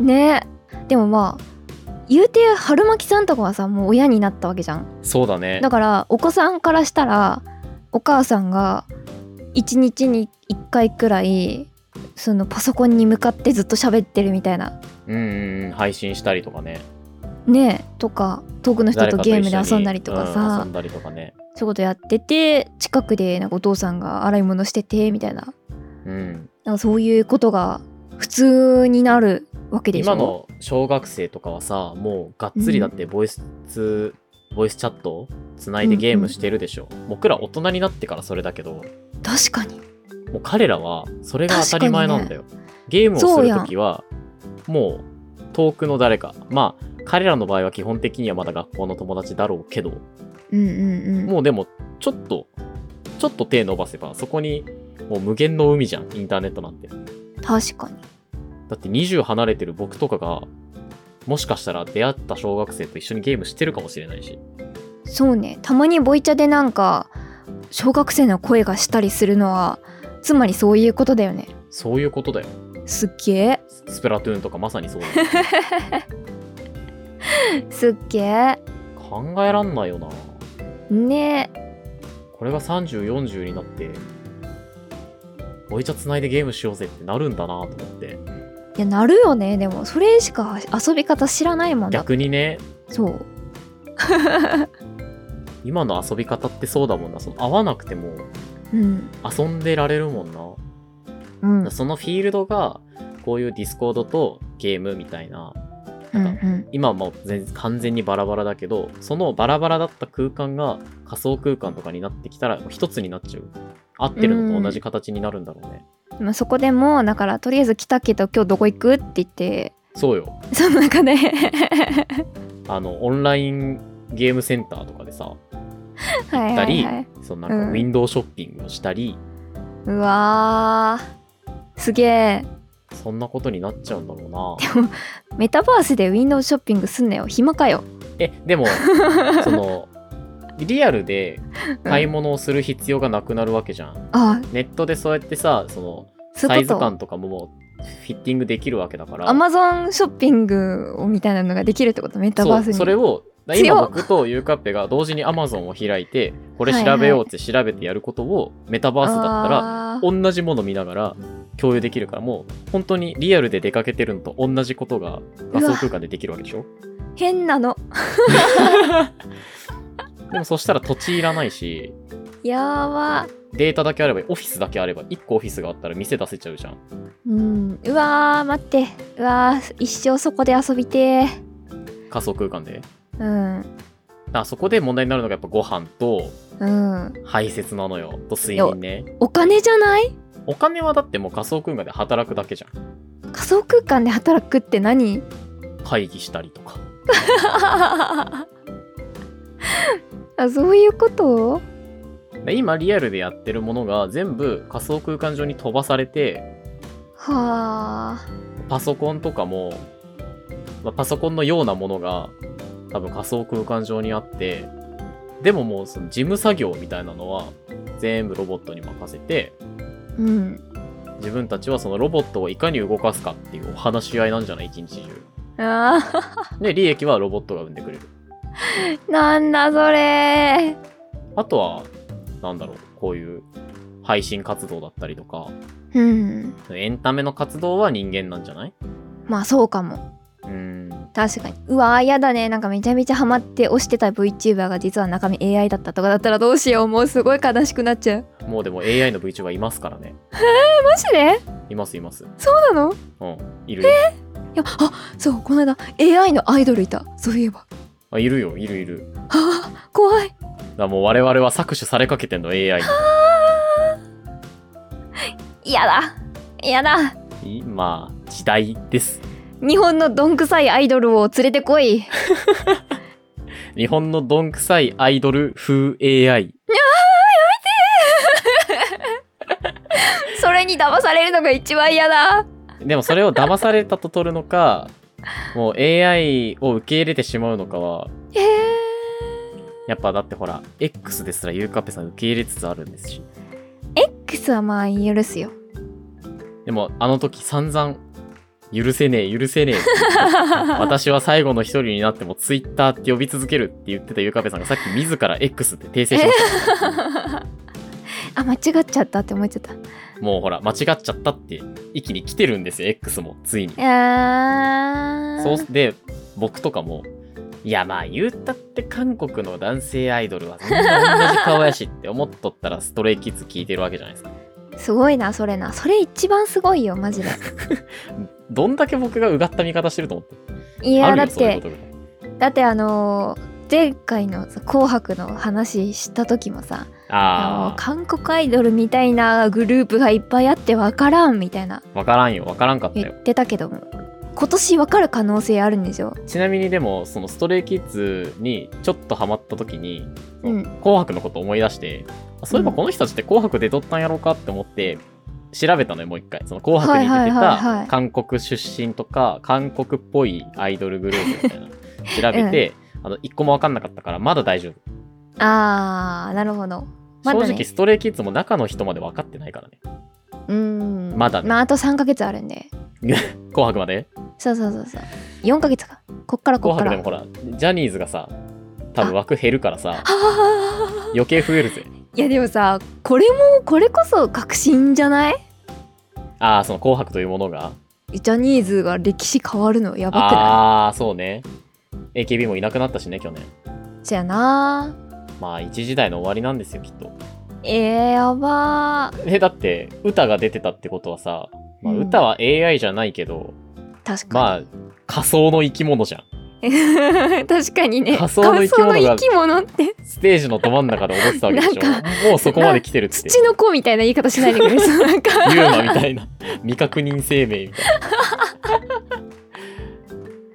B: ね。でもまあ言うて春巻さんとかはさもう親になったわけじゃん。
A: そうだね。
B: だからお子さんからしたらお母さんが1日に1回くらいそのパソコンに向かってずっと喋ってるみたいな。
A: うん配信したりとかね。
B: ねとか遠くの人とゲームで遊んだりとか
A: うん
B: さ、
A: 遊んだりとかね。
B: そういうことやってて近くでなんかお父さんが洗い物しててみたいな。
A: うん。
B: なんかそういうことが普通になるわけでしょ？
A: 今の小学生とかはさもうがっつりだってボイス、ボイスチャットをつないでゲームしてるでしょ、僕ら大人になってからそれだけど。
B: 確かに。
A: もう彼らはそれが当たり前なんだよ、ゲームをするときはもう遠くの誰か。まあ彼らの場合は基本的にはまだ学校の友達だろうけど。
B: うんうんうん。
A: もうでもちょっとちょっと手伸ばせばそこにもう無限の海じゃん。インターネットなんて。
B: 確かに
A: だって20離れてる僕とかがもしかしたら出会った小学生と一緒にゲームしてるかもしれないし。
B: そうね。たまにボイチャでなんか小学生の声がしたりするのはつまりそういうことだよね。
A: そういうことだよ。
B: すっげえ。
A: スプラトゥーンとかまさにそうだよ。
B: すっげえ。
A: 考えらんないよな。
B: ね。
A: これが3040になってボイチャつないでゲームしようぜってなるんだなと思って
B: いやなるよね。でもそれしか遊び方知らないもんだ
A: 逆にね。
B: そう。
A: 今の遊び方ってそうだもんな。その会わなくても
B: うん。
A: 遊んでられるもんな。
B: うん。
A: そのフィールドがこういうディスコードとゲームみたいな。
B: うん
A: なんか
B: うん。
A: 今はもう全然完全にバラバラだけどそのバラバラだった空間が仮想空間とかになってきたら一つになっちゃう合ってるのと同じ形になるんだろうね。
B: まあ、そこでもだからとりあえず来たけど今日どこ行くって言って。
A: そうよ。
B: その中で。
A: あの、オンラインゲームセンターとかでさ、
B: はい
A: 行ったり、
B: はいはい
A: そのなんか
B: うん。
A: ウィンドウショッピングをしたり、
B: うわー。すげえ。
A: そんなことになっちゃうんだろうな。
B: メタバースでウィンドウショッピングすんなよ。暇かよ。
A: え、でも、その、リアルで買い物をする必要がなくなるわけじゃん。
B: あ。
A: ネットでそうやってさ、その、サイズ感とかももうフィッティングできるわけだから。
B: アマゾンショッピングをみたいなのができるってこと？メタバースに。
A: それを、今僕とユーカッペが同時に Amazon を開いて、これ調べようって調べてやることをメタバースだったら、同じもの見ながら共有できるから、もう本当にリアルで出かけてるのと同じことが仮想空間でできるわけでしょ？
B: 変なの
A: でもそしたら土地いらないし、
B: やば
A: データだけあれば、オフィスだけあれば、1個オフィスがあったら店出せちゃうじゃん。
B: うんうわー待ってうわー一生そこで遊びてー
A: 仮想空間で。
B: うん
A: あそこで問題になるのがやっぱご飯と
B: うん
A: 排泄なのよ。と睡眠ね。
B: お金じゃない？
A: お金はだってもう仮想空間で働くだけじゃん。
B: 仮想空間で働くって何？
A: 会議したりとか。
B: あそういうこと？
A: で今リアルでやってるものが全部仮想空間上に飛ばされて、
B: はあ。
A: パソコンとかも、まあパソコンのようなものが多分仮想空間上にあって、でももうその事務作業みたいなのは全部ロボットに任せて、
B: うん。
A: 自分たちはそのロボットをいかに動かすかっていうお話し合いなんじゃない？一日中。
B: あ
A: で、利益はロボットが生んでくれる。
B: ー なんだそれ。
A: あとは、なんだろう、こういう配信活動だったりとか、
B: うん。
A: エンタメの活動は人間なんじゃない？
B: まあそうかも。
A: うーん。
B: 確かに。うわーやだね。なんかめちゃめちゃハマって押してた VTuber が実は中身 AI だったとかだったらどうしよう。もうすごい悲しくなっちゃう。
A: もうでも AI の VTuber いますからね。
B: マジで？
A: いますいます。
B: そうなの？い
A: うん。いるよ。
B: やあそうこの間 AI のアイドルいた。そういえば
A: あ、いるよ、いるいる。
B: あ ー怖い
A: らもう我々は搾取されかけてんの、AI
B: やだやだ
A: に。いまあ、時代です。
B: 日本のどんくさいアイドルを連れてこい
A: 日本のどんくさいアイドル風 AI。
B: それに騙されるのが一番嫌だ
A: でもそれを騙されたと取るのか、もう AI を受け入れてしまうのかは、
B: えー、
A: やっぱだってほら、X ですらゆうかっぺさん受け入れつつあるんですし。
B: X はまあ許すよ
A: でもあの時散々、許せねえ、許せねえ。私は最後の一人になっても Twitter って呼び続けるって言ってたゆうかっぺさんがさっき自ら X って訂正しました。
B: あ間違っちゃったって思っちゃった
A: もうほら、間違っちゃったって域に来てるんですよ、X も、ついに。そうで、僕とかも、いやまあ言うたって韓国の男性アイドルはそんな同じ顔やしって思っとったらストレイキッズ聞いてるわけじゃないですか。
B: すごいなそれなそれ一番すごいよマジで
A: どんだけ僕がうがった見方してると思って。
B: いやだってだってあのー前回のさ「紅白」の話した時もさあ韓国アイドルみたいなグループがいっぱいあってわからんみたいな
A: あ、わからんよ、わからんかったよ。
B: 言ってたけども今年わかる可能性あるんでしょ？
A: ちなみにでも、そのストレイキッズにちょっとハマった時に、
B: うん
A: 紅白のこと思い出して、あそういえばこの人たちって紅白で撮ったんやろうかって思って、調べたのよ、もう一回。その紅白に出てた韓国出身とか、韓国っぽいアイドルグループみたいな。調べて、あの、一個もわかんなかったから、まだ大丈夫。
B: あーなるほどま
A: 正直、ストレイキッズも中の人まで分かってないからね。
B: うーん。
A: まだね。
B: まああと3ヶ月あるんで。
A: 紅白まで？
B: そうそうそうそう。4ヶ月か。こっからこっから。
A: 紅白でもほら、ジャニーズがさ、多分枠減るからさ、
B: は あ
A: 余計増えるぜ。
B: いやでもさこれもこれこそ革新じゃない？
A: ああ、その紅白というものが。
B: ジャニーズが歴史変わるの？やばくない？
A: ああ、そうね。AKB もいなくなったしね、去年。
B: じゃあな
A: まあ、一時代の終わりなんですよ、きっと。
B: えー、やばー。
A: で、だって、歌が出てたってことはさ、まあ、
B: うん。
A: 歌は AI じゃないけど、
B: 確かに、
A: まあ、仮想の生き物じゃん。
B: 確かにね。
A: 仮想の生き物が
B: 仮想の生き物って。
A: ステージのど真ん中で踊ってたわけでし
B: なん
A: ょもうそこまで来てるって
B: 土の子みたいな言い方しないでくれそうなんか。
A: ユーマみたいな。未確認生命みたいな。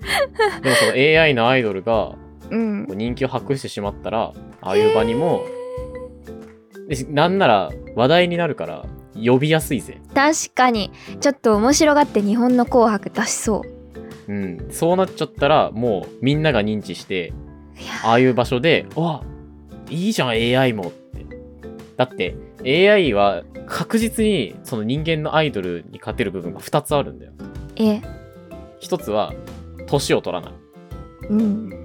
A: でもその AI のアイドルが
B: うん。
A: 人気を博してしまったらああいう場にもでなんなら話題になるから呼びやすいぜ。
B: 確かに。ちょっと面白がって日本の紅白出しそう。
A: うん。そうなっちゃったらもうみんなが認知して
B: いや
A: ああいう場所で「わいいじゃん AI も」ってだって AI は確実にその人間のアイドルに勝てる部分が2つあるんだよ。
B: え
A: 1つは年を取らない。
B: うん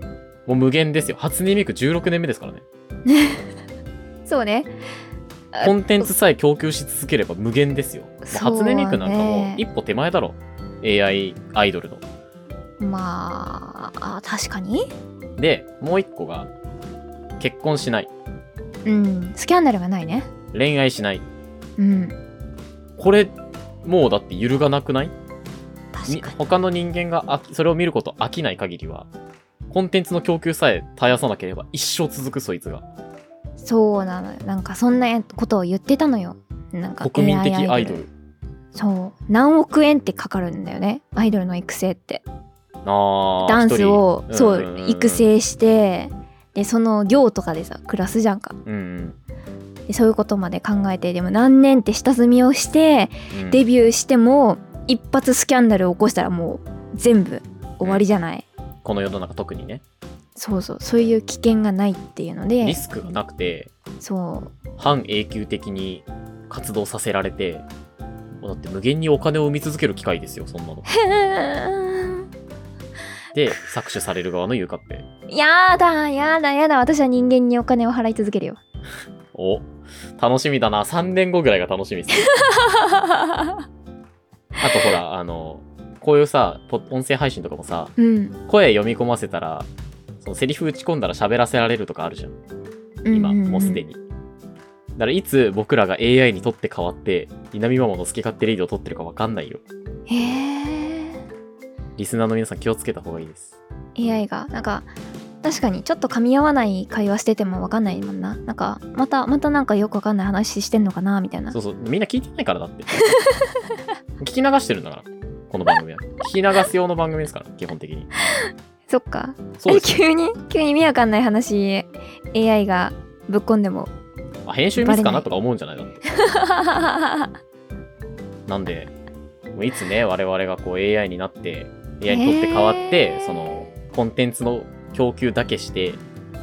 A: もう無限ですよ。初音ミク16年目ですからね。
B: そうね。あ
A: コンテンツさえ供給し続ければ無限ですよ。
B: ね。
A: 初音ミクなんかもう一歩手前だろ。AI アイドルの。
B: まああ確かに。
A: で、もう一個が、結婚しない。
B: うん。スキャンダルがないね。
A: 恋愛しない。
B: うん。
A: これ、もうだって揺るがなくない？他の人間がそれを見ること飽きない限りは、コンテンツの供給さえ絶やさなければ一生続くそいつが。
B: そうなのよ。なんかそんなことを言ってたのよ。なんか
A: 国民的アイドル。
B: そう。何億円ってかかるんだよね。アイドルの育成って。ダンスをう
A: うんうんうん。
B: 育成してでその寮とかでさ暮らすじゃんか。
A: うん
B: でそういうことまで考えてでも何年って下積みをしてデビューしても一発スキャンダルを起こしたらもう全部終わりじゃない、
A: この世の中特にね。
B: そうそうそういう危険がないっていうので
A: リスクがなくて、
B: そう
A: 半永久的に活動させられて、だって無限にお金を生み続ける機会ですよ、そんなの。で、搾取される側のユーカッペ。
B: やだやだやだ私は人間にお金を払い続けるよ
A: お、楽しみだな。3年後ぐらいが楽しみですね。あとほら、あの、こういうさ、ポ音声配信とかもさ、
B: うん
A: 声読み込ませたら、そのセリフ打ち込んだら喋らせられるとかあるじゃん。今、
B: んんん
A: もうすでに。だからいつ僕らが AI にとって変わって、稲見ママの好き勝手レイディを取ってるかわかんないよ。
B: へえ
A: リスナーの皆さん気をつけた方がいいです。
B: AI がなんか確かにちょっと噛み合わない会話してても分かんないもんななんかまたまたなんかよく分かんない話してんのかなみたいな
A: そうそう、みんな聞いてないからだって。聞き流してるんだから、この番組は。聞き流す用の番組ですから、基本的に。
B: そっか
A: そうです
B: 急に？急に意味わかんない話 AI がぶっこんでも
A: あ編集ミスかなとか思うんじゃないだって。なんで、もういつね、我々がこう AI になって、AI にとって変わって、
B: へー
A: その、コンテンツの供給だけして、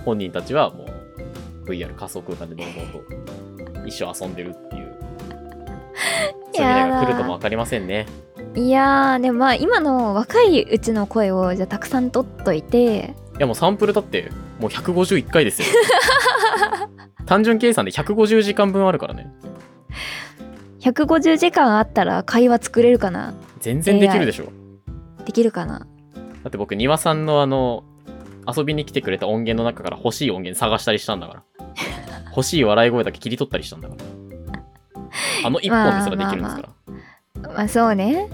A: 本人たちはもう VR 仮想空間でどんどんと 一生遊んでるっていう、そういう未来が来るともわかりませんね。
B: いやーでもまあ今の若いうちの声をじゃあたくさん取っといて
A: いやもうサンプルだって、もう151回ですよ。単純計算で150時間分あるからね。
B: 150時間あったら会話作れるかな？
A: 全然できるでしょ。
B: できるかな？
A: だって僕、庭さんのあの、遊びに来てくれた音源の中から欲しい音源探したりしたんだから。欲しい笑い声だけ切り取ったりしたんだから。あの一本ですらできるんですから。
B: まあそうね。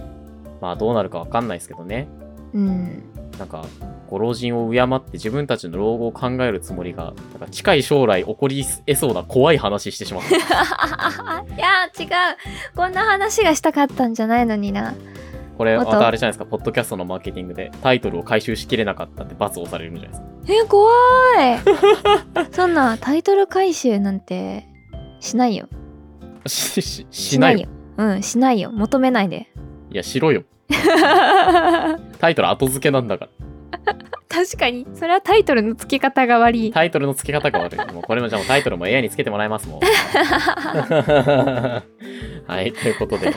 A: まあどうなるかわかんないですけどね。
B: うん。
A: なんか、ご老人を敬って自分たちの老後を考えるつもりが、なんか近い将来起こり得そうな怖い話してしまった。
B: いや違う。こんな話がしたかったんじゃないのにな。
A: これ、ま
B: た
A: あれじゃないですか、ポッドキャストのマーケティングでタイトルを回収しきれなかったって罰をされるんじゃないですか。
B: え怖い。そんなタイトル回収なんてしないよ。
A: し、し、しないよ。
B: うんしないよ求めないで
A: いや、しろよ。タイトル後付けなんだから。
B: 確かにそれはタイトルの付け方が悪い
A: タイトルの付け方が悪い。もうこれもじゃあタイトルも AI につけてもらいますもん。はい、ということで、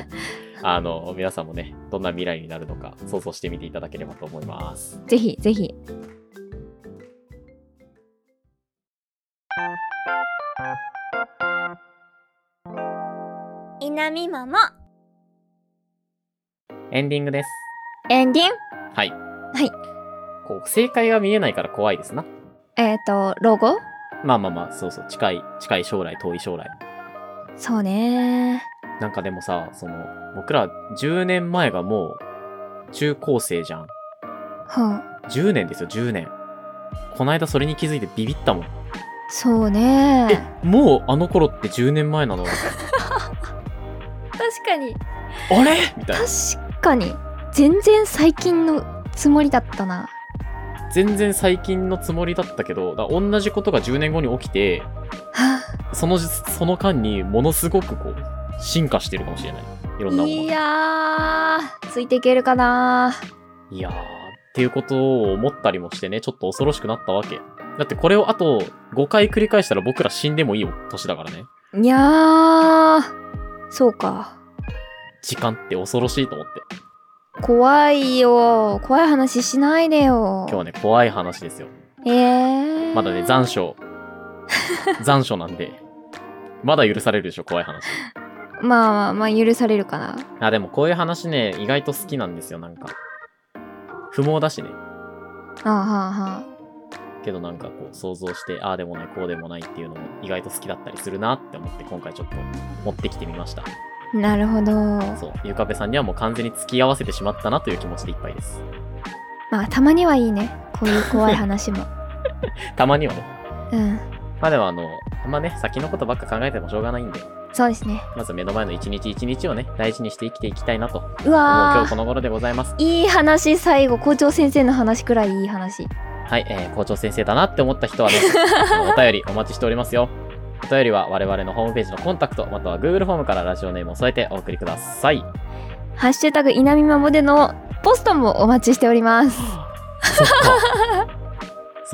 A: あの、皆さんもね、どんな未来になるのか想像してみていただければと思います。
B: ぜひぜひ
C: なみママ
A: エンディングです。
B: エンディン
A: はい。
B: はい。
A: こう、正解が見えないから怖いですな。
B: えっ、とロゴ？
A: まあまあまあ、そうそう、近い、近い将来、遠い将来。
B: そうね
A: なんかでもさ、その、僕ら10年前がもう、中高生じゃん。
B: は
A: 10年ですよ、10年。こないだそれに気づいてビビったもん。
B: そうね
A: え、もうあの頃って10年前なの？
B: 確かに
A: な。あれ？みたいな。
B: 確かに全然最近のつもりだったな
A: 全然最近のつもりだったけど、同じことが10年後に起きて、
B: は
A: そのじ、その間にものすごくこう、進化してるかもしれない。いろんなものが。
B: いやーついていけるかない
A: やー、っていうことを思ったりもしてね、ちょっと恐ろしくなったわけ。だってこれをあと5回繰り返したら僕ら死んでもいい年だからね。
B: いやーそうか
A: 時間って恐ろしいと思って。
B: 怖いよ怖い話しないでよ
A: 今日はね、怖い話ですよ。
B: えー、
A: まだね、残暑。残暑なんで。まだ許されるでしょ、怖い話。
B: まあまあまあ許されるかな
A: あ、でもこういう話ね、意外と好きなんですよ、なんか。不毛だしね。
B: あはあは
A: けどなんかこう想像して、ああでもない、こうでもないっていうのも意外と好きだったりするなって思って今回ちょっと持ってきてみました。
B: あなるほど
A: そう、ゆかぺさんにはもう完全に付き合わせてしまったなという気持ちでいっぱいです。
B: まあたまにはいいねこういう怖い話も
A: たまにはね。
B: うん
A: まあでもあの、あんまね、先のことばっか考えてもしょうがないんで、
B: そうですね
A: まず目の前の一日一日をね、大事にして生きていきたいなと思う
B: う
A: 今
B: わ
A: 日この頃でございます。
B: ーいい話最後校長先生の話くらいいい話
A: はい、えー校長先生だなって思った人はね、お便りお待ちしておりますよ。お便りは我々のホームページのコンタクト、または Google フォームからラジオネームを添えてお送りください。
B: ハッシュタグ稲見まもでのポストもお待ちしております
A: そっか。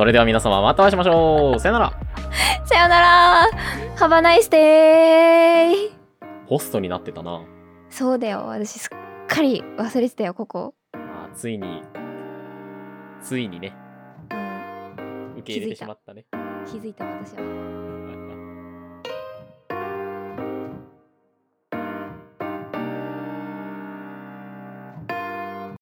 A: それでは皆様またお会いしましょう。さよなら。
B: さよなら。Have a nice day.
A: ホストになってたな。
B: そうだよ。私すっかり忘れてたよここ、
A: あーついに、ついにね、
B: うん、
A: 受け入れてしまったね。
B: 気づいた。私は